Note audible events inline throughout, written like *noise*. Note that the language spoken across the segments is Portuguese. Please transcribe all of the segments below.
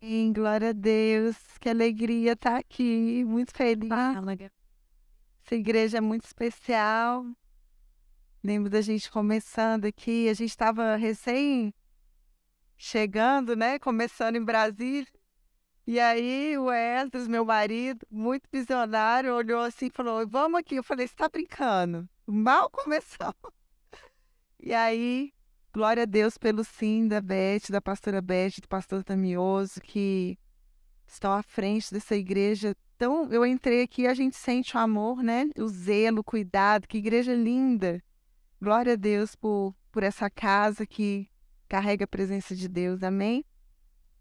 Amém, glória a Deus. Que alegria estar aqui, muito feliz. Essa igreja é muito especial. Lembro da gente começando aqui, a gente estava recém chegando, né? Começando em Brasília. E aí o Esdras, meu marido, muito visionário, olhou assim e falou: Vamos aqui. Eu falei: Você está brincando? Mal começou. *laughs* E aí Glória a Deus pelo sim da Beth, da pastora Beth, do pastor Tamioso, que estão à frente dessa igreja. Então, eu entrei aqui a gente sente o amor, né? O zelo, o cuidado. Que igreja linda. Glória a Deus por, por essa casa que carrega a presença de Deus. Amém?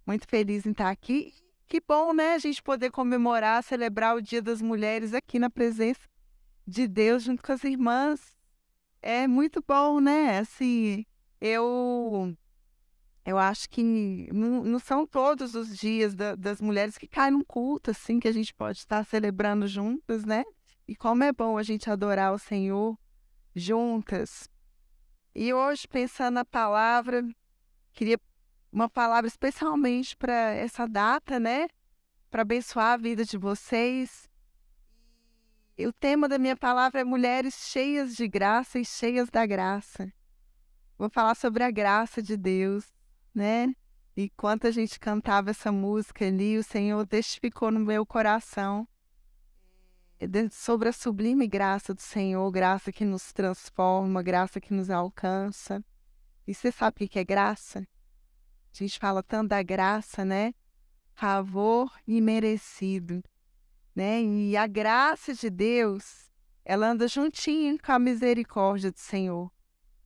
Muito feliz em estar aqui. Que bom, né? A gente poder comemorar, celebrar o Dia das Mulheres aqui na presença de Deus junto com as irmãs. É muito bom, né? Assim, eu eu acho que não, são todos os dias da, das mulheres que caem num culto, assim, que a gente pode estar celebrando juntas, né? E como é bom a gente adorar o Senhor juntas. E hoje, pensando na palavra, queria uma palavra especialmente para essa data, né? Para abençoar a vida de vocês. E o tema da minha palavra é Mulheres cheias de graça e cheias da graça. Vou falar sobre a graça de Deus, né? E quando a gente cantava essa música ali, o Senhor testificou no meu coração eh, sobre a sublime graça do Senhor, graça que nos transforma, graça que nos alcança. E você sabe o que é graça? A gente fala tanto da graça, né? Favor imerecido, né? E a graça de Deus, ela anda juntinho com a misericórdia do Senhor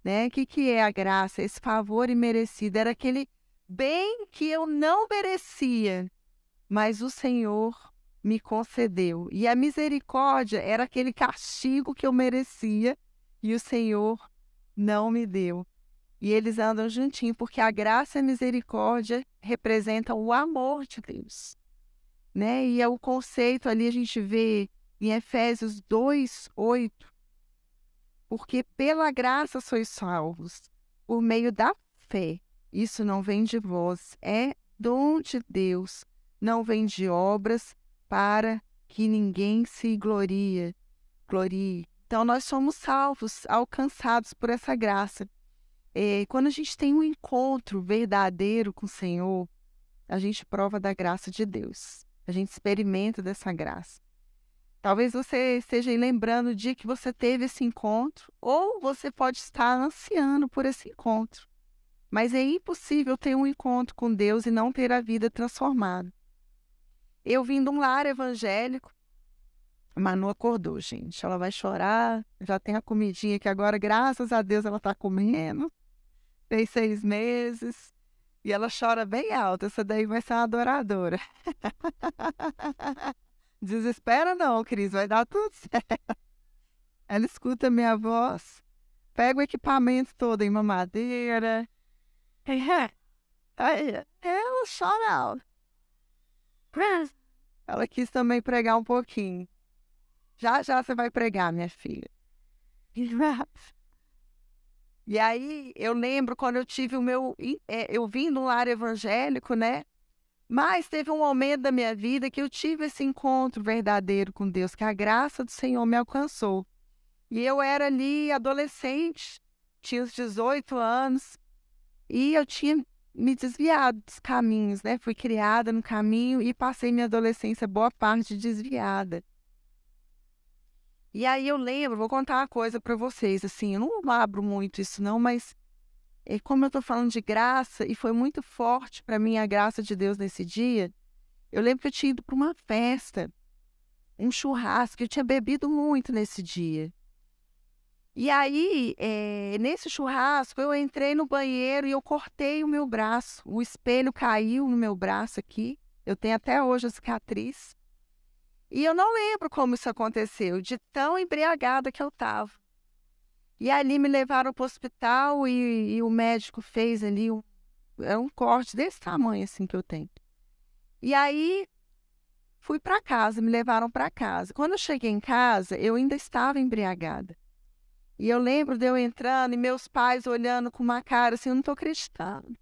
né? O que, que é a graça? Esse favor imerecido. Era aquele bem que eu não merecia, mas o Senhor me concedeu. E a misericórdia era aquele castigo que eu merecia e o Senhor não me deu. E eles andam juntinho, porque a graça e a misericórdia representam o amor de Deus. Né? E é o conceito ali, a gente vê em Efésios 2, 8, porque pela graça sois salvos, por meio da fé. Isso não vem de vós, é dom de Deus, não vem de obras para que ninguém se glorie. glorie. Então nós somos salvos, alcançados por essa graça. E quando a gente tem um encontro verdadeiro com o Senhor, a gente prova da graça de Deus. A gente experimenta dessa graça. Talvez você esteja lembrando o dia que você teve esse encontro, ou você pode estar ansiando por esse encontro. Mas é impossível ter um encontro com Deus e não ter a vida transformada. Eu vim de um lar evangélico, Manu acordou, gente. Ela vai chorar, já tem a comidinha que agora, graças a Deus, ela está comendo. Tem seis meses. E ela chora bem alto. Essa daí vai ser uma adoradora. *laughs* Desespera não, Cris, vai dar tudo *laughs* certo. Ela escuta minha voz, pega o equipamento todo em mamadeira. Ela chora alto. Ela quis também pregar um pouquinho. Já já você vai pregar, minha filha. *laughs* E aí eu lembro quando eu tive o meu. É, eu vim um lar evangélico, né? Mas teve um momento da minha vida que eu tive esse encontro verdadeiro com Deus, que a graça do Senhor me alcançou. E eu era ali adolescente, tinha uns 18 anos, e eu tinha me desviado dos caminhos, né? Fui criada no caminho e passei minha adolescência boa parte desviada. E aí eu lembro, vou contar uma coisa para vocês, assim, eu não abro muito isso não, mas e como eu estou falando de graça, e foi muito forte para mim a graça de Deus nesse dia, eu lembro que eu tinha ido para uma festa, um churrasco, eu tinha bebido muito nesse dia. E aí, é, nesse churrasco, eu entrei no banheiro e eu cortei o meu braço. O espelho caiu no meu braço aqui. Eu tenho até hoje a cicatriz. E eu não lembro como isso aconteceu, de tão embriagada que eu estava. E ali me levaram para o hospital e, e, o médico fez ali um, é um corte desse tamanho assim que eu tenho. E aí fui para casa, me levaram para casa. Quando eu cheguei em casa, eu ainda estava embriagada. E eu lembro de eu entrando e meus pais olhando com uma cara assim, eu não estou acreditando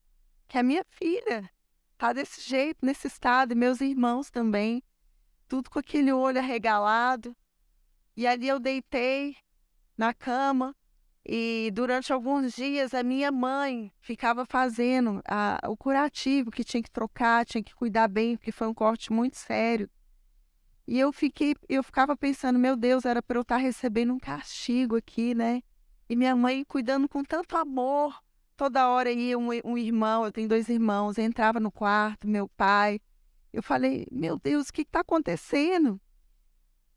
que a minha filha tá desse jeito, nesse estado, e meus irmãos também, tudo com aquele olho arregalado. E ali eu deitei na cama e durante alguns dias a minha mãe ficava fazendo a, o curativo que tinha que trocar, tinha que cuidar bem, porque foi um corte muito sério. E eu fiquei, eu ficava pensando, meu Deus, era para eu estar tá recebendo um castigo aqui, né? E minha mãe cuidando com tanto amor. Toda hora ia um, um irmão, eu tenho dois irmãos, entrava no quarto, meu pai. Eu falei, meu Deus, o que está acontecendo?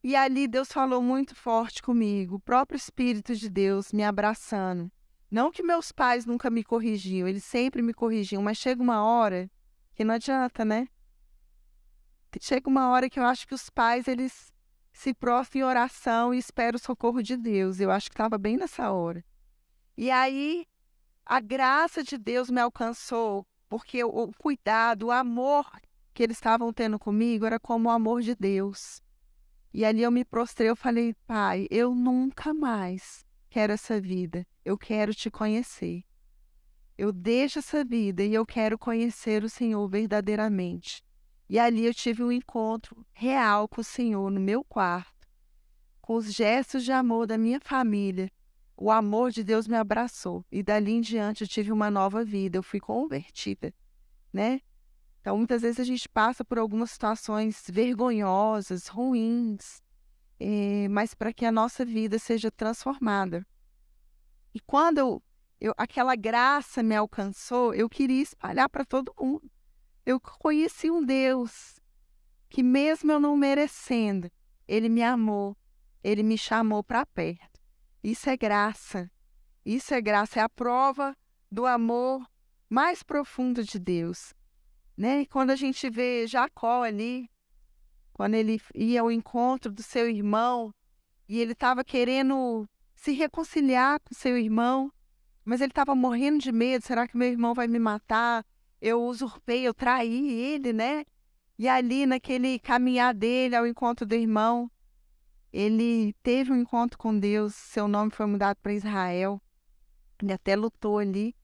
E ali Deus falou muito forte comigo, o próprio Espírito de Deus me abraçando. Não que meus pais nunca me corrigiam, eles sempre me corrigiam, mas chega uma hora que não adianta, né? chega uma hora que eu acho que os pais eles se prostram em oração e esperam o socorro de Deus. Eu acho que estava bem nessa hora. E aí a graça de Deus me alcançou, porque o, cuidado, o amor que eles estavam tendo comigo era como o amor de Deus. E ali eu me prostrei, eu falei, pai, eu nunca mais quero essa vida. Eu quero te conhecer. Eu deixo essa vida e eu quero conhecer o Senhor verdadeiramente. E ali eu tive um encontro real com o Senhor no meu quarto, com os gestos de amor da minha família. O amor de Deus me abraçou e dali em diante eu tive uma nova vida, eu fui convertida, né? Então, muitas vezes a gente passa por algumas situações vergonhosas, ruins, é, mas para que a nossa vida seja transformada. E quando eu, eu, aquela graça me alcançou, eu queria espalhar para todo mundo eu conheci um Deus que, mesmo eu não merecendo, ele me amou, ele me chamou para perto. Isso é graça. Isso é graça, é a prova do amor mais profundo de Deus. Né? Quando a gente vê Jacó ali, quando ele ia ao encontro do seu irmão e ele estava querendo se reconciliar com seu irmão, mas ele estava morrendo de medo: será que meu irmão vai me matar? eu usurpei, eu traí ele, né? E ali, naquele caminhar dele ao encontro do irmão, ele teve um encontro com Deus, seu nome foi mudado para Israel. Ele até lutou ali.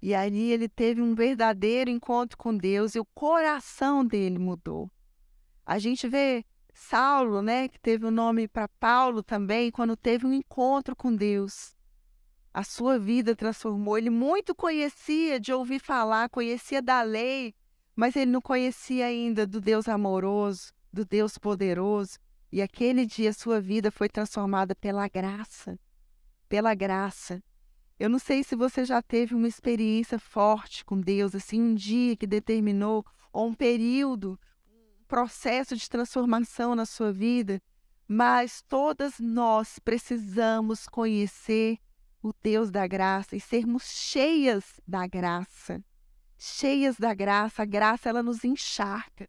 E ali ele teve um verdadeiro encontro com Deus e o coração dele mudou. A gente vê Saulo, né, que teve o nome para Paulo também, quando teve um encontro com Deus a sua vida transformou. Ele muito conhecia de ouvir falar, conhecia da lei, mas ele não conhecia ainda do Deus amoroso, do Deus poderoso. E aquele dia sua vida foi transformada pela graça. Pela graça. Eu não sei se você já teve uma experiência forte com Deus, assim, um dia que determinou, ou um período, um processo de transformação na sua vida, mas todas nós precisamos conhecer o Deus da graça e sermos cheias da graça. Cheias da graça, a graça ela nos encharca,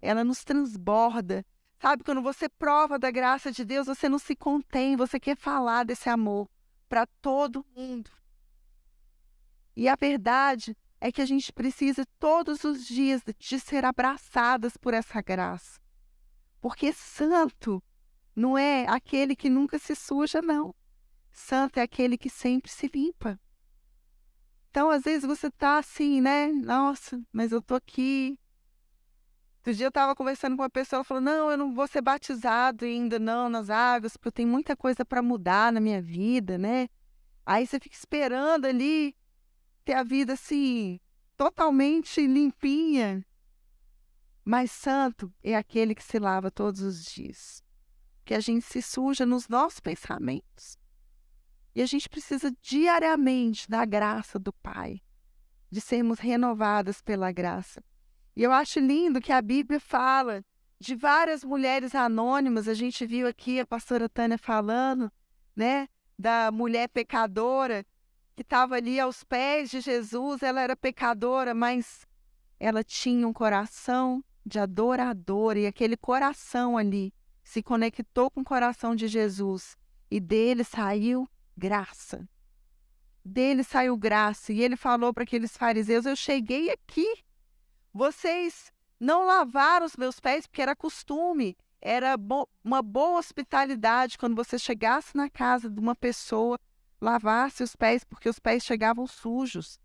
ela nos transborda. Sabe, quando você prova da graça de Deus, você não se contém, você quer falar desse amor para todo mundo. E a verdade é que a gente precisa todos os dias de ser abraçadas por essa graça. Porque santo não é aquele que nunca se suja, não. Santo é aquele que sempre se limpa. Então, às vezes você tá assim, né? Nossa, mas eu tô aqui. Outro dia eu tava conversando com uma pessoa, ela falou: Não, eu não vou ser batizado ainda, não, nas águas, porque eu tenho muita coisa para mudar na minha vida, né? Aí você fica esperando ali ter a vida assim, totalmente limpinha. Mas santo é aquele que se lava todos os dias. Que a gente se suja nos nossos pensamentos. E a gente precisa diariamente da graça do Pai, de sermos renovadas pela graça. E eu acho lindo que a Bíblia fala de várias mulheres anônimas. A gente viu aqui a pastora Tânia falando, né, da mulher pecadora que estava ali aos pés de Jesus. Ela era pecadora, mas ela tinha um coração de adoradora e aquele coração ali se conectou com o coração de Jesus e dele saiu graça. Dele saiu graça. E ele falou para aqueles fariseus: Eu cheguei aqui. Vocês não lavaram os meus pés, porque era costume. Era bo uma boa hospitalidade quando você chegasse na casa de uma pessoa, lavasse os pés, porque os pés chegavam sujos.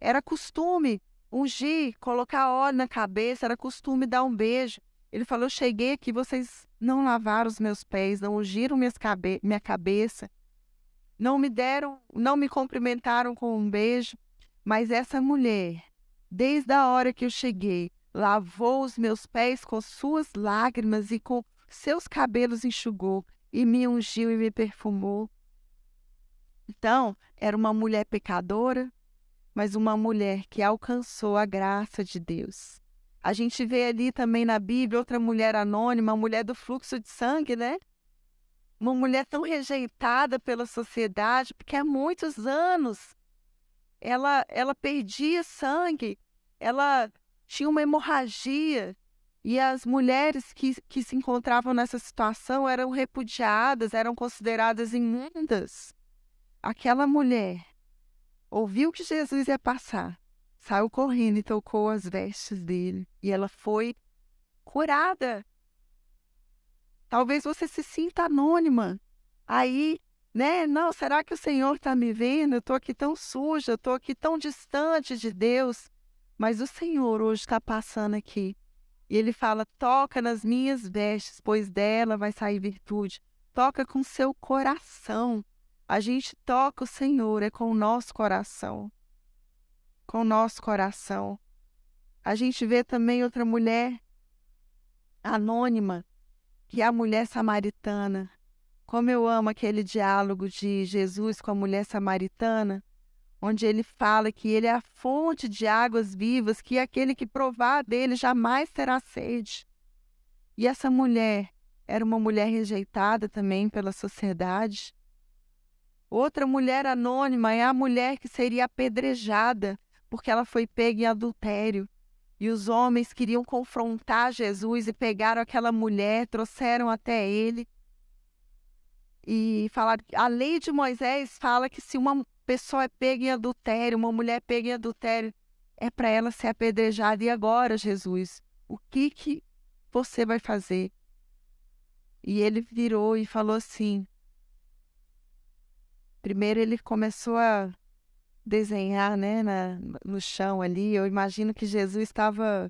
Era costume ungir, colocar óleo na cabeça, era costume dar um beijo. Ele falou: Cheguei aqui, vocês não lavaram os meus pés, não ungiram cabe minha cabeça, não me deram, não me cumprimentaram com um beijo. Mas essa mulher, desde a hora que eu cheguei, lavou os meus pés com suas lágrimas e com seus cabelos enxugou e me ungiu e me perfumou. Então, era uma mulher pecadora, mas uma mulher que alcançou a graça de Deus. A gente vê ali também na Bíblia outra mulher anônima, a mulher do fluxo de sangue, né? Uma mulher tão rejeitada pela sociedade, porque há muitos anos ela, ela perdia sangue, ela tinha uma hemorragia, e as mulheres que, que se encontravam nessa situação eram repudiadas, eram consideradas imundas. Aquela mulher ouviu que Jesus ia passar, saiu correndo e tocou as vestes dele, e ela foi curada. Talvez você se sinta anônima. Aí, né? Não, será que o Senhor está me vendo? Eu estou aqui tão suja, eu estou aqui tão distante de Deus. Mas o Senhor hoje está passando aqui. E ele fala: toca nas minhas vestes, pois dela vai sair virtude. Toca com seu coração. A gente toca o Senhor, é com o nosso coração. Com o nosso coração. A gente vê também outra mulher anônima, que é a mulher samaritana. Como eu amo aquele diálogo de Jesus com a mulher samaritana, onde ele fala que ele é a fonte de águas vivas, que aquele que provar dele jamais terá sede. E essa mulher era uma mulher rejeitada também pela sociedade. Outra mulher anônima é a mulher que seria apedrejada porque ela foi pega em adultério. E os homens queriam confrontar Jesus e pegaram aquela mulher, trouxeram até ele. E falaram, a lei de Moisés fala que se uma pessoa é pega em adultério, uma mulher é pega em adultério, é para ela ser apedrejada. E agora, Jesus, o que que você vai fazer? E ele virou e falou assim: Primeiro ele começou a desenhar né, na, no chão ali. Eu imagino que Jesus estava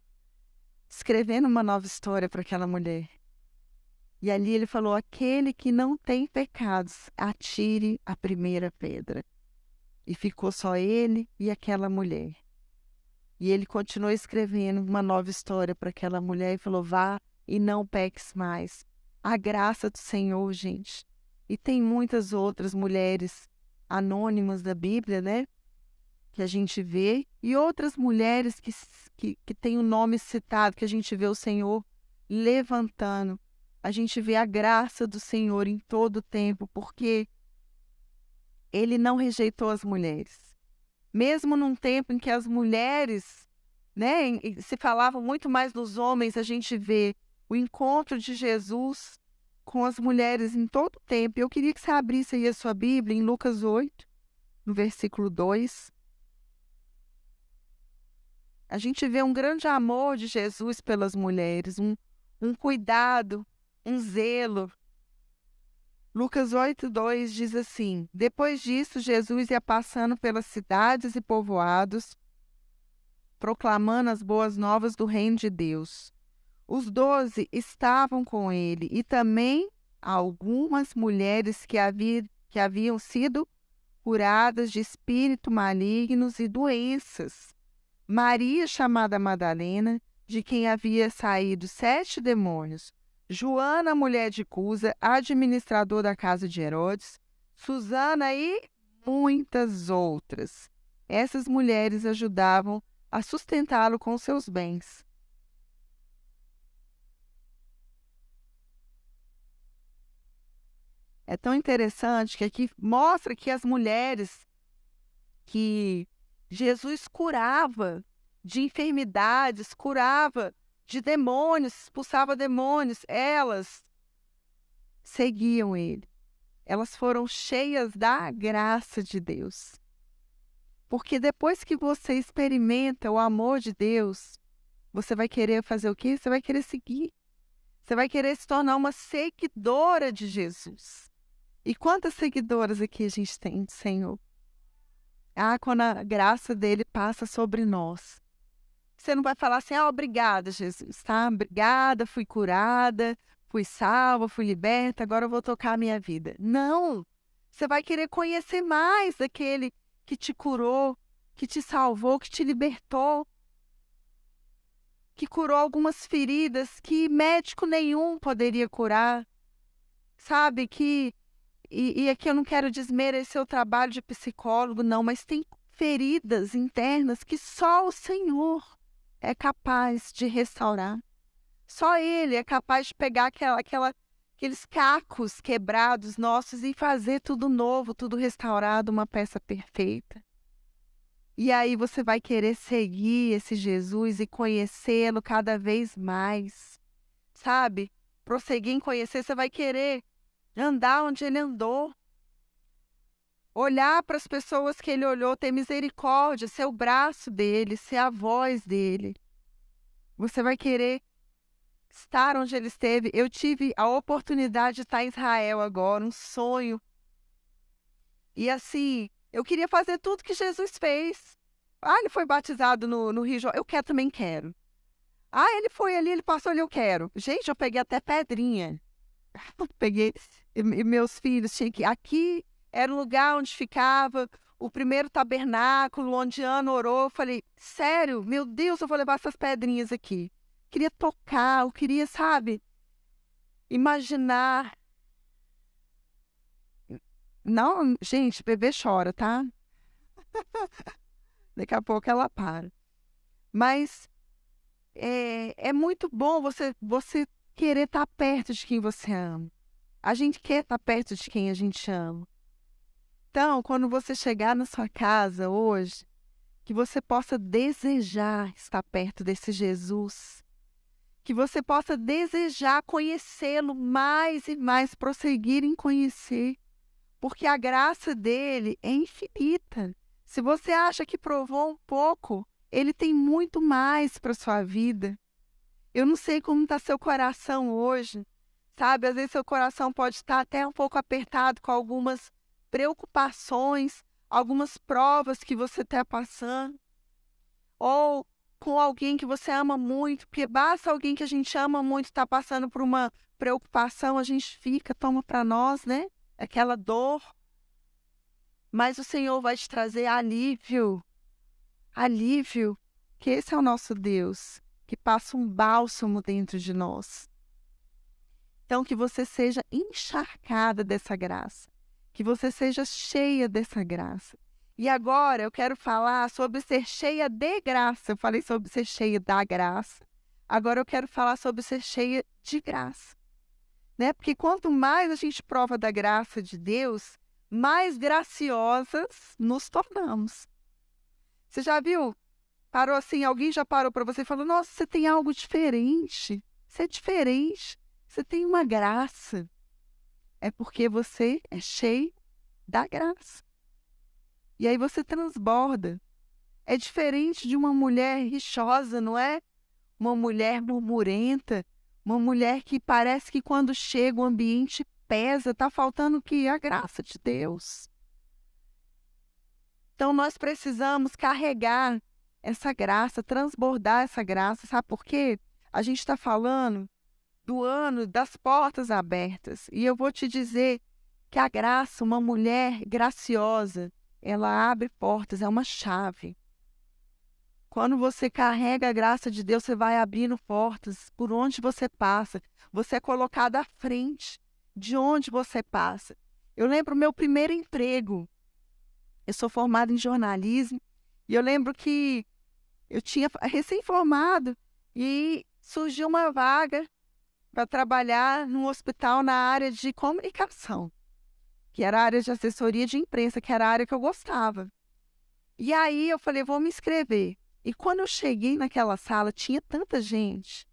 escrevendo uma nova história para aquela mulher. E ali ele falou: aquele que não tem pecados, atire a primeira pedra. E ficou só ele e aquela mulher. E ele continuou escrevendo uma nova história para aquela mulher e falou: vá e não peques mais. A graça do Senhor, gente, e tem muitas outras mulheres anônimas da Bíblia, né? Que a gente vê, e outras mulheres que, que, que têm o nome citado, que a gente vê o Senhor levantando. A gente vê a graça do Senhor em todo o tempo, porque ele não rejeitou as mulheres. Mesmo num tempo em que as mulheres, né, se falava muito mais dos homens, a gente vê o encontro de Jesus com as mulheres em todo o tempo. Eu queria que você abrisse aí a sua Bíblia em Lucas 8, no versículo 2. A gente vê um grande amor de Jesus pelas mulheres, um, um cuidado, um zelo. Lucas 8, 2 diz assim: Depois disso, Jesus ia passando pelas cidades e povoados, proclamando as boas novas do reino de Deus. Os doze estavam com ele e também algumas mulheres que, havia, que haviam sido curadas de espíritos malignos e doenças. Maria, chamada Madalena, de quem havia saído sete demônios. Joana, mulher de Cusa, administrador da casa de Herodes. Susana e muitas outras. Essas mulheres ajudavam a sustentá-lo com seus bens. é tão interessante que aqui mostra que as mulheres que Jesus curava de enfermidades, curava de demônios, expulsava demônios, elas seguiam ele. Elas foram cheias da graça de Deus. Porque depois que você experimenta o amor de Deus, você vai querer fazer o quê? Você vai querer seguir. Você vai querer se tornar uma seguidora de Jesus. E quantas seguidoras aqui a gente tem, Senhor? Ah, quando a graça dele passa sobre nós. Você não vai falar assim, ah, obrigada, Jesus, tá? Obrigada, fui curada, fui salva, fui liberta, agora eu vou tocar a minha vida. Não! Você vai querer conhecer mais daquele que te curou, que te salvou, que te libertou, que curou algumas feridas que médico nenhum poderia curar. Sabe que. E, e aqui eu não quero desmerecer o trabalho de psicólogo, não, mas tem feridas internas que só o Senhor é capaz de restaurar. Só Ele é capaz de pegar aquela, aquela, aqueles cacos quebrados nossos e fazer tudo novo, tudo restaurado, uma peça perfeita. E aí você vai querer seguir esse Jesus e conhecê-lo cada vez mais. Sabe? Prosseguir em conhecer, você vai querer andar onde ele andou. Olhar para as pessoas que ele olhou, ter misericórdia, ser o braço dele, ser a voz dele. Você vai querer estar onde ele esteve. Eu tive a oportunidade de estar em Israel agora, um sonho. E assim, eu queria fazer tudo que Jesus fez. Ah, ele foi batizado no, no Rio Eu quero, também quero. Ah, ele foi ali, ele passou ali, eu quero. Gente, eu peguei até pedrinha. *laughs* peguei. E meus filhos tinham que. Aqui era o lugar onde ficava o primeiro tabernáculo, onde Ana orou. Eu falei, sério, meu Deus, eu vou levar essas pedrinhas aqui. Queria tocar, eu queria, sabe, imaginar. Não, gente, bebê chora, tá? *laughs* Daqui a pouco ela para. Mas é, é muito bom você, você querer estar tá perto de quem você ama. A gente quer estar tá perto de quem a gente ama. Então, quando você chegar na sua casa hoje, que você possa desejar estar perto desse Jesus, que você possa desejar conhecê-lo mais e mais, prosseguir em conhecer, porque a graça dele é infinita. Se você acha que provou um pouco, ele tem muito mais para sua vida. Eu não sei como está seu coração hoje, sabe? Às vezes seu coração pode estar até um pouco apertado com algumas preocupações, algumas provas que você está passando, ou com alguém que você ama muito, porque basta alguém que a gente ama muito estar tá passando por uma preocupação, a gente fica, toma para nós, né? Aquela dor. Mas o Senhor vai te trazer alívio. Alívio, que esse é o nosso Deus, que passa um bálsamo dentro de nós. Então, que você seja encharcada dessa graça que você seja cheia dessa graça. E agora eu quero falar sobre ser cheia de graça. Eu falei sobre ser cheia da graça. Agora eu quero falar sobre ser cheia de graça. Né? Porque quanto mais a gente prova da graça de Deus, mais graciosas nos tornamos. Você já viu? Parou assim, alguém já parou para você e falou: Nossa, você tem algo diferente. Você é diferente. Você tem uma graça é porque você é cheio da graça. E aí você transborda. É diferente de uma mulher rixosa, não é? Uma mulher murmurenta, uma mulher que parece que quando chega o ambiente pesa, está faltando que a graça de Deus. Então nós precisamos carregar essa graça, transbordar essa graça, sabe por quê? A gente está falando do ano das portas abertas. E eu vou te dizer que a graça, uma mulher graciosa, ela abre portas, é uma chave. Quando você carrega a graça de Deus, você vai abrindo portas por onde você passa. Você é colocado à frente de onde você passa. Eu lembro meu primeiro emprego. Eu sou formada em jornalismo e eu lembro que eu tinha recém-formado e surgiu uma vaga para trabalhar num hospital na área de comunicação, que era a área de assessoria de imprensa, que era a área que eu gostava. E aí eu falei, vou me inscrever. E quando eu cheguei naquela sala, tinha tanta gente.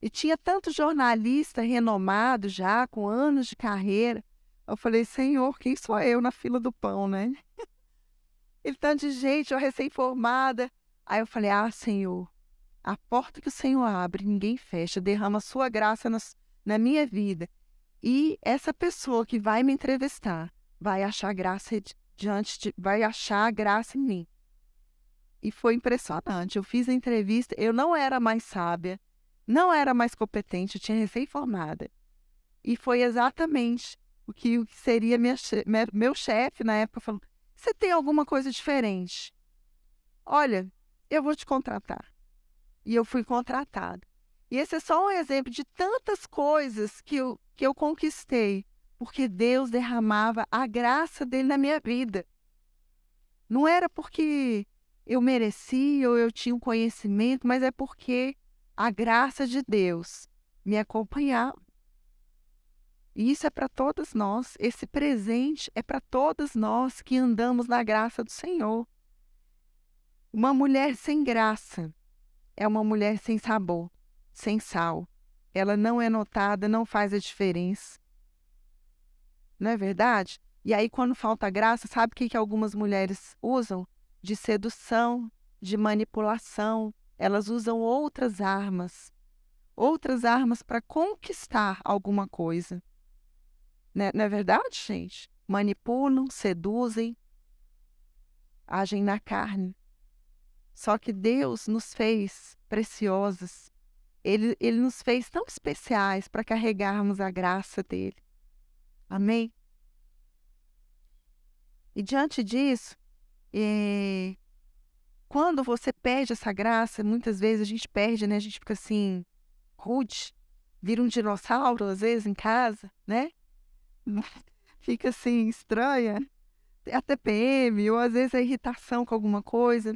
E tinha tanto jornalista renomado já, com anos de carreira. Eu falei, Senhor, quem sou eu na fila do pão, né? *laughs* e tanto de gente, eu recém-formada. Aí eu falei, ah, Senhor, a porta que o Senhor abre, ninguém fecha, derrama a sua graça na minha vida. E essa pessoa que vai me entrevistar vai achar graça diante de, vai achar graça em mim. e foi impressionante. Eu fiz a entrevista, eu não era mais sábia, não era mais competente, eu tinha recém-formada. E foi exatamente o que, o que seria minha, meu chefe na época falou: você tem alguma coisa diferente? Olha, eu vou te contratar. E eu fui contratada. E esse é só um exemplo de tantas coisas que eu, que eu conquistei, porque Deus derramava a graça dele na minha vida. Não era porque eu merecia ou eu tinha um conhecimento, mas é porque a graça de Deus me acompanhava. E isso é para todos nós. Esse presente é para todos nós que andamos na graça do Senhor. Uma mulher sem graça é uma mulher sem sabor, sem sal. Ela não é notada, não faz a diferença. Não é verdade? E aí, quando falta graça, sabe o que, que algumas mulheres usam? De sedução, de manipulação. Elas usam outras armas. Outras armas para conquistar alguma coisa. Né? Não é verdade, gente? Manipulam, seduzem, agem na carne. Só que Deus nos fez preciosas. Ele, ele nos fez tão especiais para carregarmos a graça dele. Amém? E diante disso, é, quando você perde essa graça, muitas vezes a gente perde, né? A gente fica assim, rude, vira um dinossauro às vezes em casa, né? *laughs* fica assim, estranha, a TPM, ou às vezes a irritação com alguma coisa.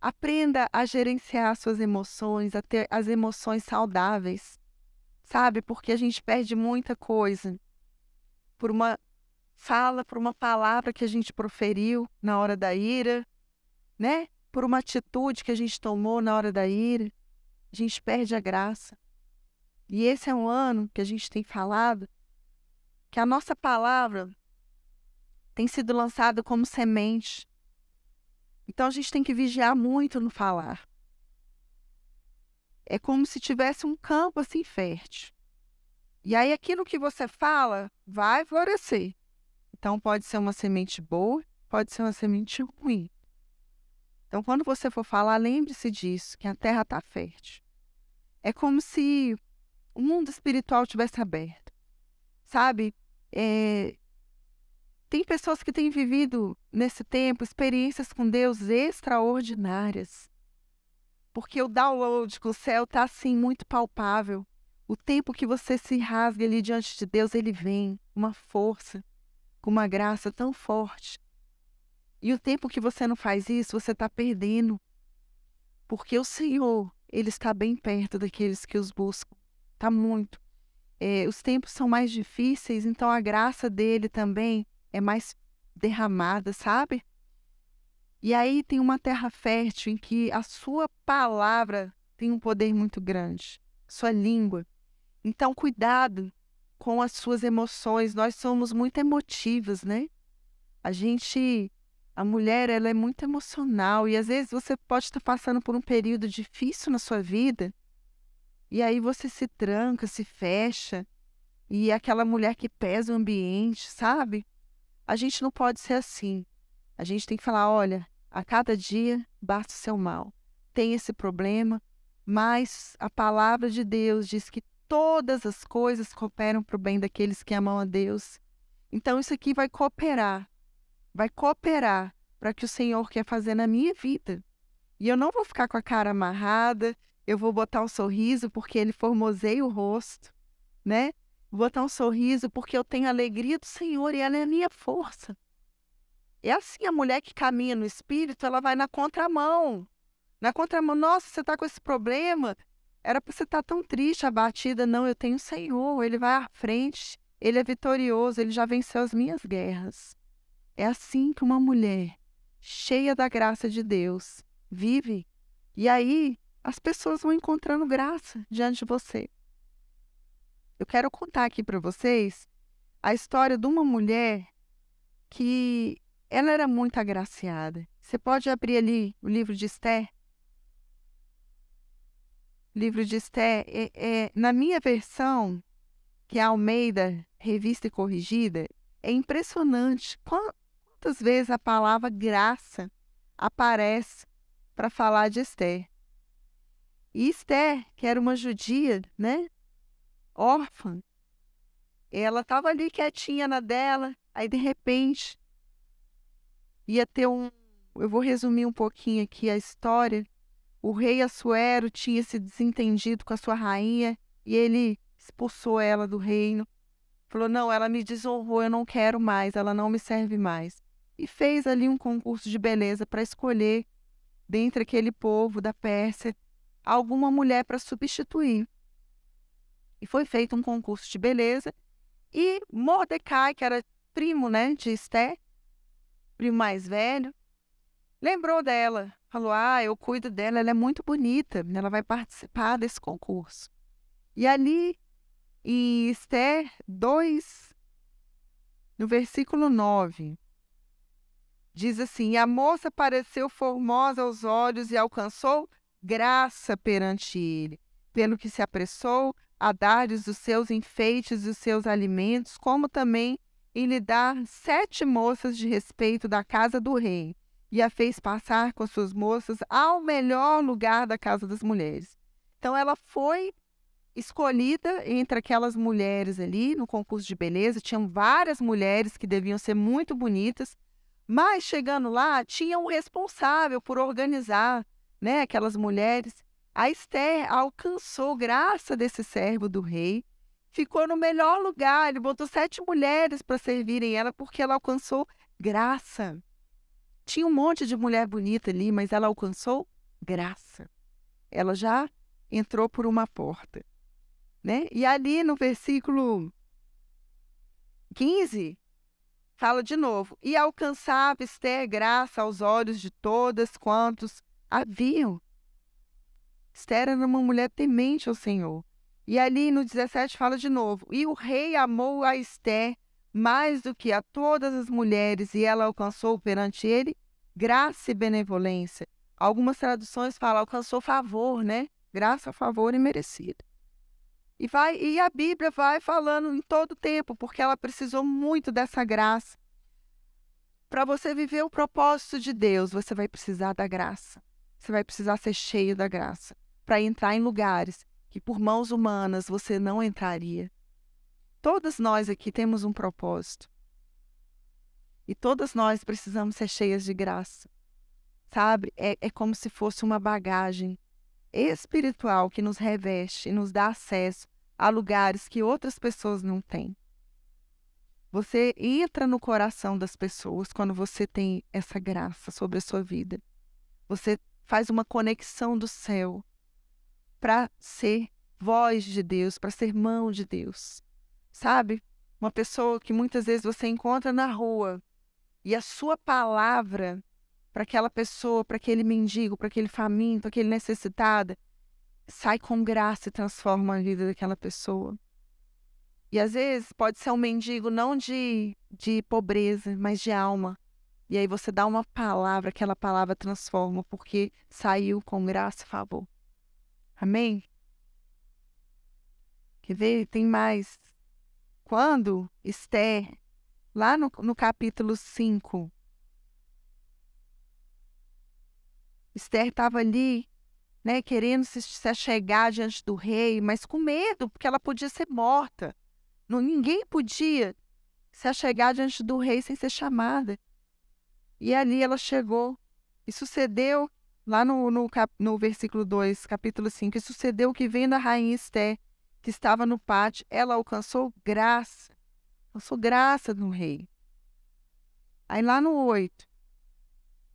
Aprenda a gerenciar suas emoções, a ter as emoções saudáveis, sabe? Porque a gente perde muita coisa por uma fala, por uma palavra que a gente proferiu na hora da ira, né? Por uma atitude que a gente tomou na hora da ira. A gente perde a graça. E esse é um ano que a gente tem falado que a nossa palavra tem sido lançada como semente. Então a gente tem que vigiar muito no falar. É como se tivesse um campo assim fértil. E aí aquilo que você fala vai florescer. Então pode ser uma semente boa, pode ser uma semente ruim. Então quando você for falar, lembre-se disso, que a terra está fértil. É como se o mundo espiritual tivesse aberto. Sabe? É, tem pessoas que têm vivido nesse tempo experiências com Deus extraordinárias. Porque o download com o céu está assim muito palpável. O tempo que você se rasga ali diante de Deus, ele vem, uma força, com uma graça tão forte. E o tempo que você não faz isso, você está perdendo. Porque o Senhor, ele está bem perto daqueles que os buscam. Está muito é, os tempos são mais difíceis, então a graça dele também é mais derramada, sabe? E aí tem uma terra fértil em que a sua palavra tem um poder muito grande, sua língua. Então, cuidado com as suas emoções. Nós somos muito emotivas, né? A gente, a mulher, ela é muito emocional e às vezes você pode estar passando por um período difícil na sua vida e aí você se tranca, se fecha, e é aquela mulher que pesa o ambiente, sabe? A gente não pode ser assim. A gente tem que falar: olha, a cada dia basta o seu mal. Tem esse problema, mas a palavra de Deus diz que todas as coisas cooperam para o bem daqueles que amam a Deus. Então, isso aqui vai cooperar, vai cooperar para que o Senhor quer fazer na minha vida. E eu não vou ficar com a cara amarrada, eu vou botar um sorriso porque ele formoseia o rosto, né? Botar um sorriso porque eu tenho a alegria do Senhor e ela é a minha força. É assim, a mulher que caminha no espírito, ela vai na contramão. Na contramão, nossa, você está com esse problema? Era para você estar tá tão triste, abatida. Não, eu tenho o Senhor, ele vai à frente, ele é vitorioso, ele já venceu as minhas guerras. É assim que uma mulher cheia da graça de Deus vive. E aí, as pessoas vão encontrando graça diante de você. Eu quero contar aqui para vocês a história de uma mulher que ela era muito agraciada. Você pode abrir ali o livro de Esther. O livro de Esther, é, é, na minha versão, que é a Almeida, revista e corrigida, é impressionante quantas vezes a palavra graça aparece para falar de Esther. E Esther, que era uma judia, né? Órfã, ela estava ali quietinha na dela, aí de repente ia ter um. Eu vou resumir um pouquinho aqui a história. O rei Assuero tinha se desentendido com a sua rainha e ele expulsou ela do reino. Falou: Não, ela me desonrou, eu não quero mais, ela não me serve mais. E fez ali um concurso de beleza para escolher, dentre aquele povo da Pérsia, alguma mulher para substituir. E foi feito um concurso de beleza. E Mordecai, que era primo né, de Esté, primo mais velho, lembrou dela. Falou: Ah, eu cuido dela, ela é muito bonita, ela vai participar desse concurso. E ali, em Esther 2, no versículo 9, diz assim: A moça pareceu formosa aos olhos e alcançou graça perante ele, pelo que se apressou a dar-lhes os seus enfeites e os seus alimentos, como também em lhe dar sete moças de respeito da casa do rei, e a fez passar com suas moças ao melhor lugar da casa das mulheres. Então ela foi escolhida entre aquelas mulheres ali no concurso de beleza, tinham várias mulheres que deviam ser muito bonitas, mas chegando lá, tinha um responsável por organizar né, aquelas mulheres. A Esther alcançou graça desse servo do rei, ficou no melhor lugar. Ele botou sete mulheres para servirem ela porque ela alcançou graça. Tinha um monte de mulher bonita ali, mas ela alcançou graça. Ela já entrou por uma porta. Né? E ali no versículo 15, fala de novo: E alcançava Esther graça aos olhos de todas quantos haviam. Esther era uma mulher temente ao Senhor. E ali no 17 fala de novo: E o rei amou a Esther mais do que a todas as mulheres, e ela alcançou perante ele graça e benevolência. Algumas traduções falam alcançou favor, né? Graça, favor e merecido. E vai e a Bíblia vai falando em todo o tempo, porque ela precisou muito dessa graça. Para você viver o propósito de Deus, você vai precisar da graça. Você vai precisar ser cheio da graça para entrar em lugares que por mãos humanas você não entraria. Todas nós aqui temos um propósito. E todas nós precisamos ser cheias de graça. Sabe? É, é como se fosse uma bagagem espiritual que nos reveste e nos dá acesso a lugares que outras pessoas não têm. Você entra no coração das pessoas quando você tem essa graça sobre a sua vida. Você faz uma conexão do céu para ser voz de Deus, para ser mão de Deus. Sabe? Uma pessoa que muitas vezes você encontra na rua e a sua palavra para aquela pessoa, para aquele mendigo, para aquele faminto, aquele necessitado, sai com graça e transforma a vida daquela pessoa. E às vezes pode ser um mendigo não de, de pobreza, mas de alma. E aí você dá uma palavra, aquela palavra transforma, porque saiu com graça e favor. Amém? Quer ver? Tem mais. Quando Esther, lá no, no capítulo 5, Esther estava ali, né, querendo se, se achegar diante do rei, mas com medo, porque ela podia ser morta. Não, ninguém podia se achegar diante do rei sem ser chamada. E ali ela chegou. E sucedeu, lá no, no, cap, no versículo 2, capítulo 5, e sucedeu que vendo a rainha Esté, que estava no pátio, ela alcançou graça. Alcançou graça no rei. Aí lá no 8,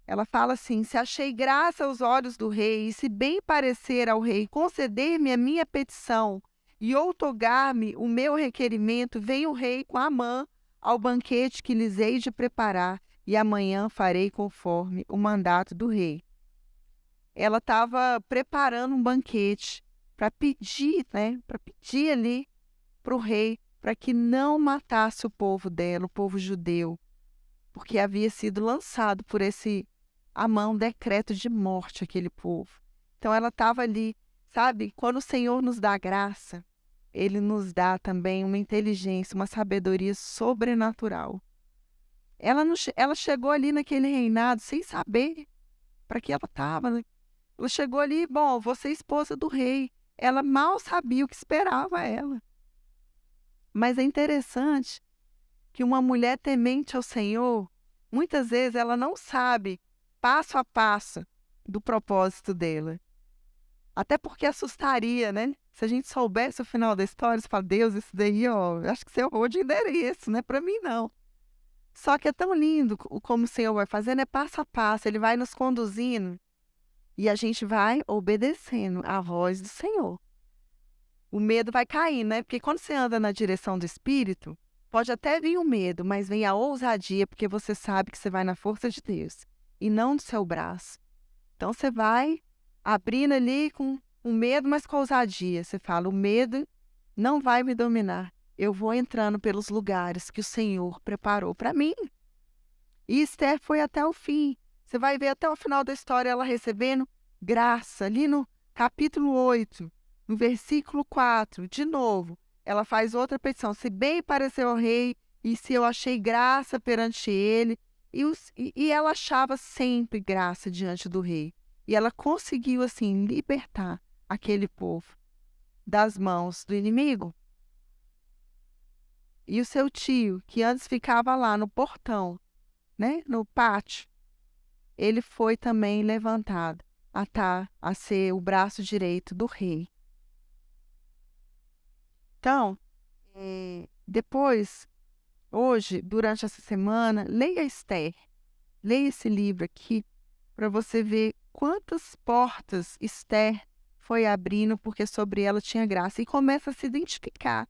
ela fala assim: Se achei graça aos olhos do rei, e se bem parecer ao rei conceder-me a minha petição e outorgar-me o meu requerimento, vem o rei com a mão ao banquete que lhes hei de preparar, e amanhã farei conforme o mandato do rei. Ela estava preparando um banquete para pedir, né, para pedir ali para o rei para que não matasse o povo dela, o povo judeu, porque havia sido lançado por esse a mão decreto de morte aquele povo. Então ela estava ali, sabe? Quando o Senhor nos dá graça, ele nos dá também uma inteligência, uma sabedoria sobrenatural ela, não, ela chegou ali naquele reinado sem saber para que ela estava. Né? Ela chegou ali, bom, você é esposa do rei. Ela mal sabia o que esperava ela. Mas é interessante que uma mulher temente ao Senhor, muitas vezes ela não sabe passo a passo do propósito dela. Até porque assustaria, né? Se a gente soubesse o final da história, você fala, Deus, isso daí, ó, acho que você errou de endereço, não é para mim, não. Só que é tão lindo como o Senhor vai fazendo, é passo a passo, Ele vai nos conduzindo e a gente vai obedecendo a voz do Senhor. O medo vai cair, né? Porque quando você anda na direção do Espírito, pode até vir o medo, mas vem a ousadia, porque você sabe que você vai na força de Deus e não do seu braço. Então você vai abrindo ali com o medo, mas com ousadia. Você fala: o medo não vai me dominar. Eu vou entrando pelos lugares que o Senhor preparou para mim. E Esther foi até o fim. Você vai ver até o final da história ela recebendo graça. Ali no capítulo 8, no versículo 4, de novo, ela faz outra petição. Se bem pareceu ao rei, e se eu achei graça perante ele. E, os, e, e ela achava sempre graça diante do rei. E ela conseguiu, assim, libertar aquele povo das mãos do inimigo. E o seu tio, que antes ficava lá no portão, né, no pátio, ele foi também levantado a, a ser o braço direito do rei. Então, é, depois, hoje, durante essa semana, leia Esther. Leia esse livro aqui para você ver quantas portas Esther foi abrindo porque sobre ela tinha graça e começa a se identificar.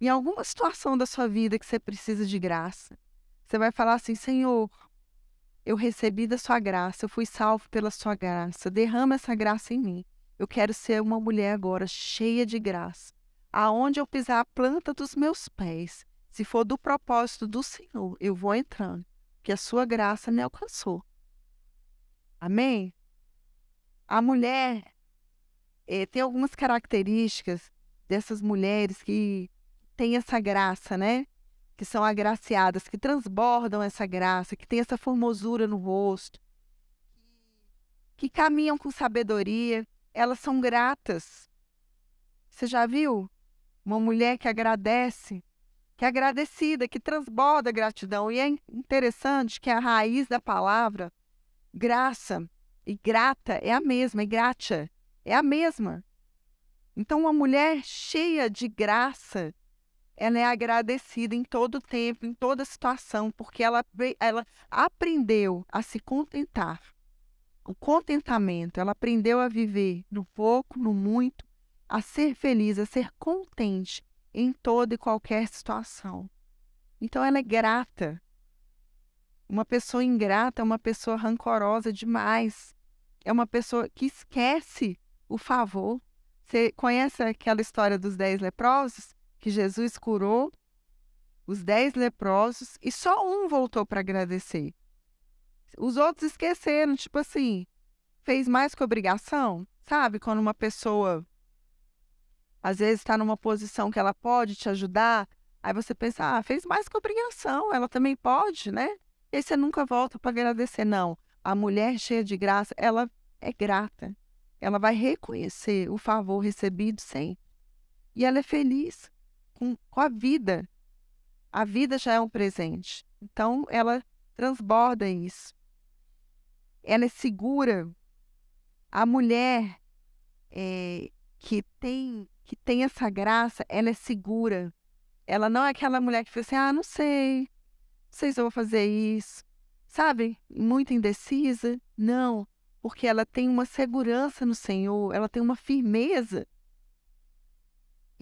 Em alguma situação da sua vida que você precisa de graça, você vai falar assim: Senhor, eu recebi da sua graça, eu fui salvo pela sua graça. Derrama essa graça em mim. Eu quero ser uma mulher agora cheia de graça. Aonde eu pisar a planta dos meus pés, se for do propósito do Senhor, eu vou entrando, que a sua graça me alcançou. Amém? A mulher eh, tem algumas características dessas mulheres que têm essa graça, né? Que são agraciadas, que transbordam essa graça, que têm essa formosura no rosto, que caminham com sabedoria, elas são gratas. Você já viu uma mulher que agradece, que é agradecida, que transborda gratidão? E é interessante que a raiz da palavra graça e grata é a mesma, e gratia é a mesma. Então, uma mulher cheia de graça, ela é agradecida em todo tempo, em toda situação, porque ela, ela aprendeu a se contentar. O contentamento, ela aprendeu a viver no pouco, no muito, a ser feliz, a ser contente em toda e qualquer situação. Então ela é grata. Uma pessoa ingrata é uma pessoa rancorosa demais. É uma pessoa que esquece o favor. Você conhece aquela história dos dez leprosos? Que Jesus curou os dez leprosos e só um voltou para agradecer. Os outros esqueceram, tipo assim, fez mais que obrigação, sabe? Quando uma pessoa às vezes está numa posição que ela pode te ajudar, aí você pensa, ah, fez mais que obrigação, ela também pode, né? E aí você nunca volta para agradecer. Não, a mulher cheia de graça, ela é grata. Ela vai reconhecer o favor recebido sempre. E ela é feliz com, com a vida. A vida já é um presente. Então, ela transborda isso. Ela é segura. A mulher é, que tem que tem essa graça, ela é segura. Ela não é aquela mulher que fica assim, ah, não sei, não sei se eu vou fazer isso. Sabe? Muito indecisa. Não, porque ela tem uma segurança no Senhor, ela tem uma firmeza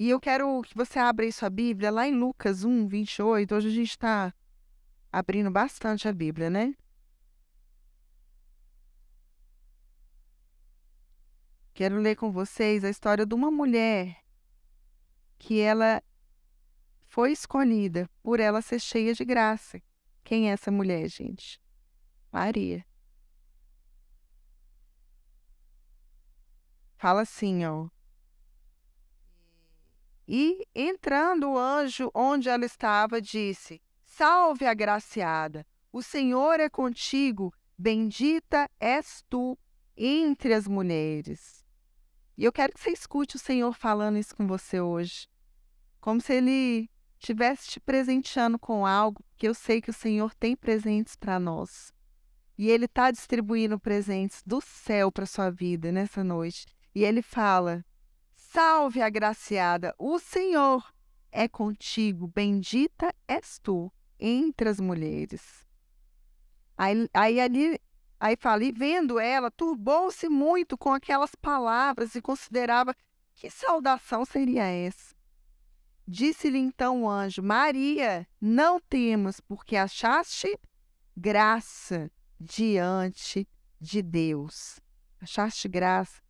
e eu quero que você abra aí sua Bíblia lá em Lucas 1, 28. Hoje a gente está abrindo bastante a Bíblia, né? Quero ler com vocês a história de uma mulher que ela foi escolhida por ela ser cheia de graça. Quem é essa mulher, gente? Maria. Fala assim, ó. E, entrando o anjo onde ela estava, disse: Salve, agraciada, o Senhor é contigo, bendita és tu entre as mulheres. E eu quero que você escute o Senhor falando isso com você hoje. Como se Ele estivesse te presenteando com algo que eu sei que o Senhor tem presentes para nós. E Ele está distribuindo presentes do céu para sua vida nessa noite. E Ele fala: Salve, agraciada, o Senhor é contigo, bendita és tu entre as mulheres. Aí, aí ali Aí fala, e vendo ela, turbou-se muito com aquelas palavras e considerava que saudação seria essa. Disse-lhe então o anjo: Maria, não temas, porque achaste graça diante de Deus. Achaste graça.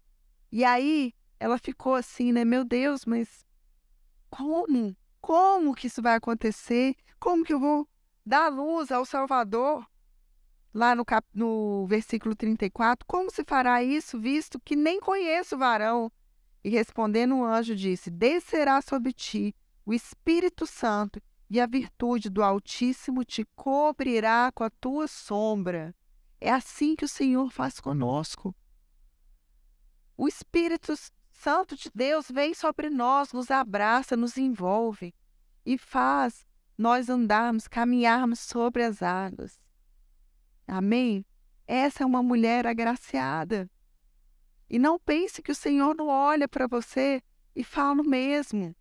E aí ela ficou assim, né? Meu Deus, mas como? Como que isso vai acontecer? Como que eu vou dar luz ao Salvador? lá no, cap... no versículo 34, como se fará isso, visto que nem conheço o varão? E respondendo o anjo disse: Descerá sobre ti o Espírito Santo, e a virtude do Altíssimo te cobrirá com a tua sombra. É assim que o Senhor faz conosco. O Espírito Santo de Deus vem sobre nós, nos abraça, nos envolve e faz nós andarmos, caminharmos sobre as águas. Amém? Essa é uma mulher agraciada. E não pense que o Senhor não olha para você e fala o mesmo.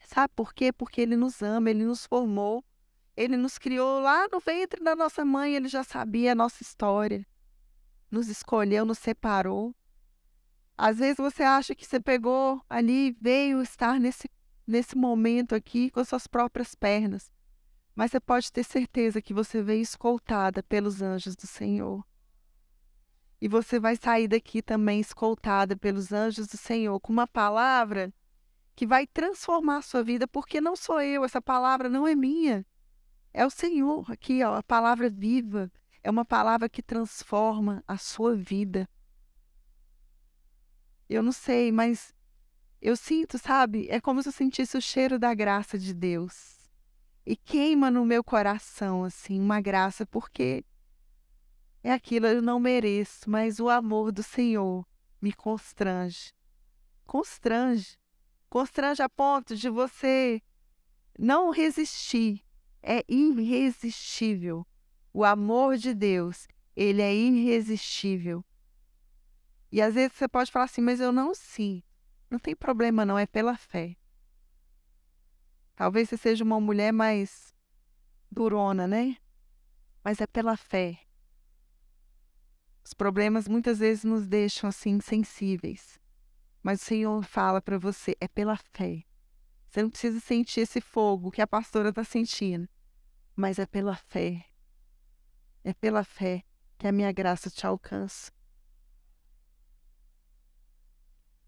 Sabe por quê? Porque Ele nos ama, Ele nos formou, Ele nos criou lá no ventre da nossa mãe, Ele já sabia a nossa história. Nos escolheu, nos separou. Às vezes você acha que você pegou ali, veio estar nesse, nesse momento aqui com as suas próprias pernas. Mas você pode ter certeza que você veio escoltada pelos anjos do Senhor. E você vai sair daqui também escoltada pelos anjos do Senhor com uma palavra que vai transformar a sua vida, porque não sou eu, essa palavra não é minha. É o Senhor aqui, ó, a palavra viva. É uma palavra que transforma a sua vida. Eu não sei, mas eu sinto, sabe? É como se eu sentisse o cheiro da graça de Deus e queima no meu coração assim uma graça porque é aquilo eu não mereço, mas o amor do Senhor me constrange. Constrange. Constrange a ponto de você não resistir. É irresistível. O amor de Deus, ele é irresistível. E às vezes você pode falar assim, mas eu não sinto. Não tem problema não, é pela fé. Talvez você seja uma mulher mais durona, né? Mas é pela fé. Os problemas muitas vezes nos deixam assim sensíveis. Mas o Senhor fala para você, é pela fé. Você não precisa sentir esse fogo que a pastora está sentindo, mas é pela fé. É pela fé que a minha graça te alcança.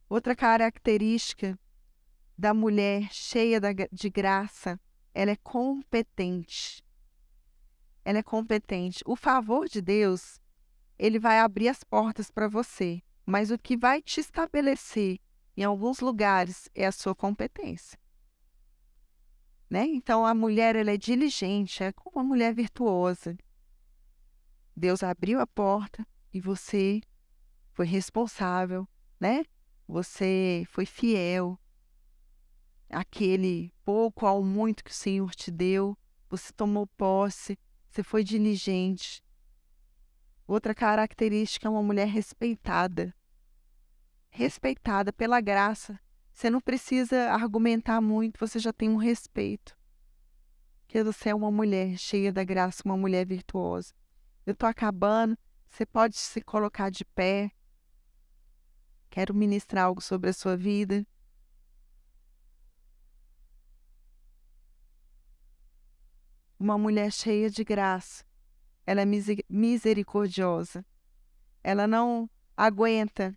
Outra característica da mulher cheia de graça, ela é competente. Ela é competente. O favor de Deus, ele vai abrir as portas para você, mas o que vai te estabelecer em alguns lugares é a sua competência. Né? Então a mulher ela é diligente, é como uma mulher virtuosa. Deus abriu a porta e você foi responsável, né? Você foi fiel, aquele pouco ao muito que o Senhor te deu, você tomou posse, você foi diligente. Outra característica é uma mulher respeitada. Respeitada pela graça. Você não precisa argumentar muito, você já tem um respeito. Porque você é uma mulher cheia da graça, uma mulher virtuosa. Eu estou acabando, você pode se colocar de pé. Quero ministrar algo sobre a sua vida. uma mulher cheia de graça. Ela é misericordiosa. Ela não aguenta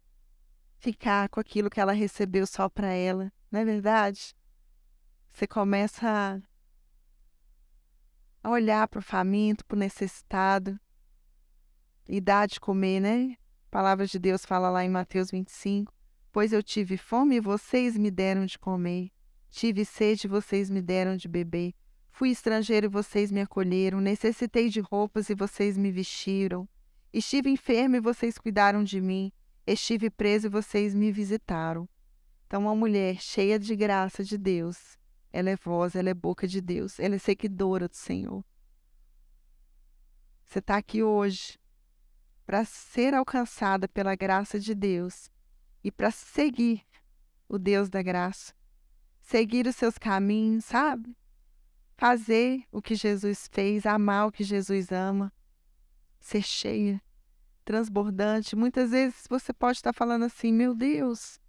ficar com aquilo que ela recebeu só para ela, não é verdade? Você começa a olhar para o faminto, para o necessitado e dar de comer, né? A palavra de Deus fala lá em Mateus 25: Pois eu tive fome e vocês me deram de comer, tive sede e vocês me deram de beber. Fui estrangeiro e vocês me acolheram, necessitei de roupas e vocês me vestiram. Estive enfermo e vocês cuidaram de mim. Estive preso e vocês me visitaram. Então, uma mulher cheia de graça de Deus, ela é voz, ela é boca de Deus, ela é seguidora do Senhor. Você está aqui hoje para ser alcançada pela graça de Deus e para seguir o Deus da graça, seguir os seus caminhos, sabe? Fazer o que Jesus fez, amar o que Jesus ama, ser cheia, transbordante. Muitas vezes você pode estar falando assim: meu Deus,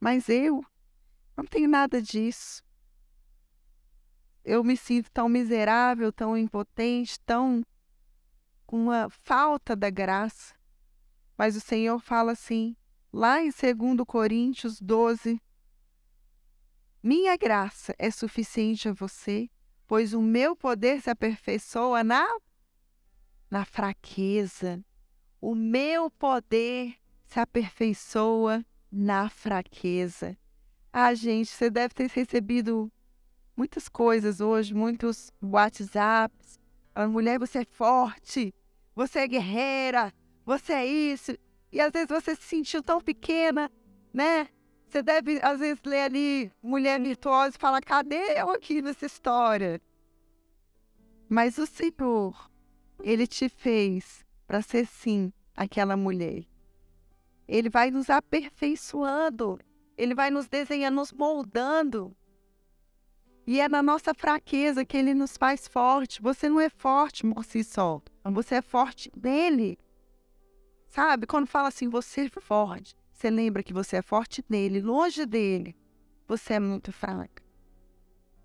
mas eu não tenho nada disso. Eu me sinto tão miserável, tão impotente, tão com uma falta da graça. Mas o Senhor fala assim, lá em 2 Coríntios 12: Minha graça é suficiente a você, pois o meu poder se aperfeiçoa na na fraqueza. O meu poder se aperfeiçoa na fraqueza. Ah, gente, você deve ter recebido muitas coisas hoje, muitos WhatsApps. A mulher, você é forte, você é guerreira, você é isso. E às vezes você se sentiu tão pequena, né? Você deve, às vezes, ler ali Mulher Virtuosa e falar: cadê eu aqui nessa história? Mas o Senhor, Ele te fez para ser sim aquela mulher. Ele vai nos aperfeiçoando, Ele vai nos desenhando, nos moldando. E é na nossa fraqueza que Ele nos faz forte. Você não é forte por si só. Você é forte nele. Sabe? Quando fala assim, você é forte, você lembra que você é forte nele, longe dele. Você é muito fraca.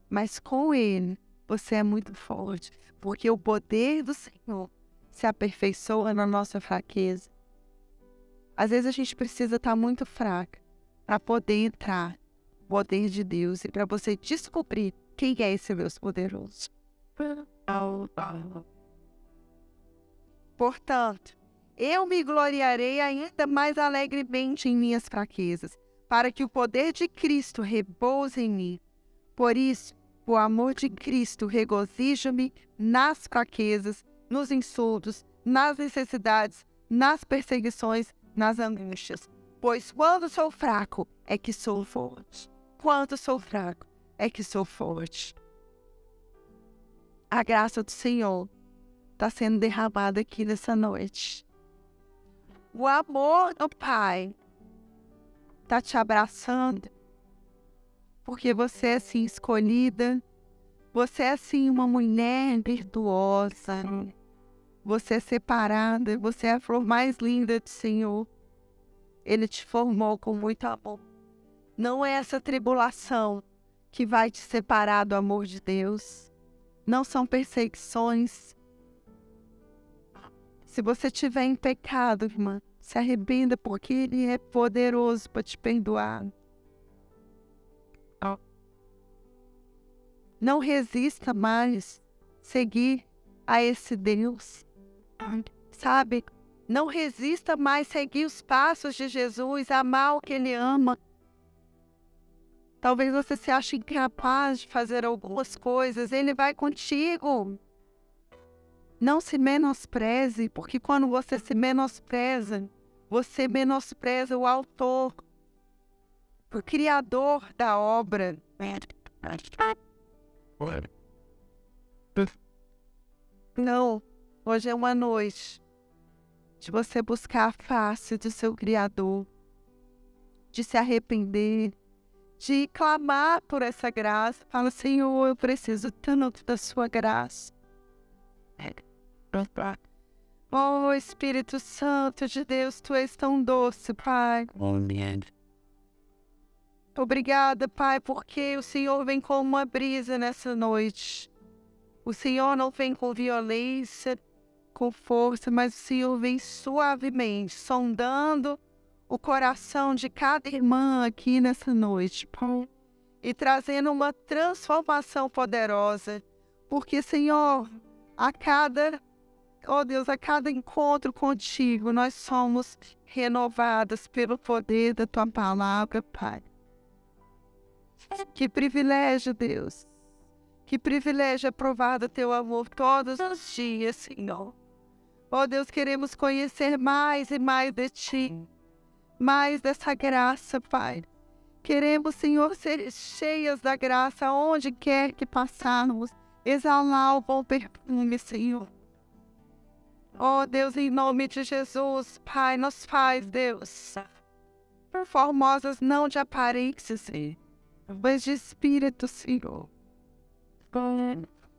Mas com ele, você é muito forte. Porque o poder do Senhor se aperfeiçoa na nossa fraqueza. Às vezes a gente precisa estar muito fraca para poder entrar poder de Deus e para você descobrir quem é esse Deus poderoso. Portanto, eu me gloriarei ainda mais alegremente em minhas fraquezas, para que o poder de Cristo repouse em mim. Por isso, por amor de Cristo, regozijo-me nas fraquezas, nos insultos, nas necessidades, nas perseguições, nas angústias. Pois quando sou fraco, é que sou forte. Quando sou fraco, é que sou forte. A graça do Senhor está sendo derramada aqui nessa noite. O amor do Pai está te abraçando, porque você é assim escolhida, você é assim uma mulher virtuosa, você é separada, você é a flor mais linda do Senhor. Ele te formou com muito amor. Não é essa tribulação que vai te separar do amor de Deus. Não são perseguições, se você estiver em pecado, irmã, se arrependa, porque Ele é poderoso para te perdoar. Não resista mais seguir a esse Deus. Sabe? Não resista mais seguir os passos de Jesus, amar o que Ele ama. Talvez você se ache incapaz de fazer algumas coisas, Ele vai contigo. Não se menospreze, porque quando você se menospreza, você menospreza o autor, o criador da obra. Não, hoje é uma noite de você buscar a face do seu Criador, de se arrepender, de clamar por essa graça. Fala, Senhor, eu preciso tanto da sua graça. Oh, Espírito Santo de Deus, tu és tão doce, Pai. Obrigada, Pai, porque o Senhor vem com uma brisa nessa noite. O Senhor não vem com violência, com força, mas o Senhor vem suavemente, sondando o coração de cada irmã aqui nessa noite, Pai, e trazendo uma transformação poderosa. Porque, Senhor, a cada Ó oh Deus, a cada encontro contigo, nós somos renovadas pelo poder da tua palavra, Pai. Que privilégio, Deus. Que privilégio é provar do teu amor todos os dias, Senhor. Ó Deus, queremos conhecer mais e mais de Ti, mais dessa graça, Pai. Queremos, Senhor, ser cheias da graça onde quer que passarmos, exalar o bom perfume, Senhor. Ó Deus, em nome de Jesus, Pai, nos faz, Deus, formosas não de aparência, Senhor, mas de espírito, Senhor.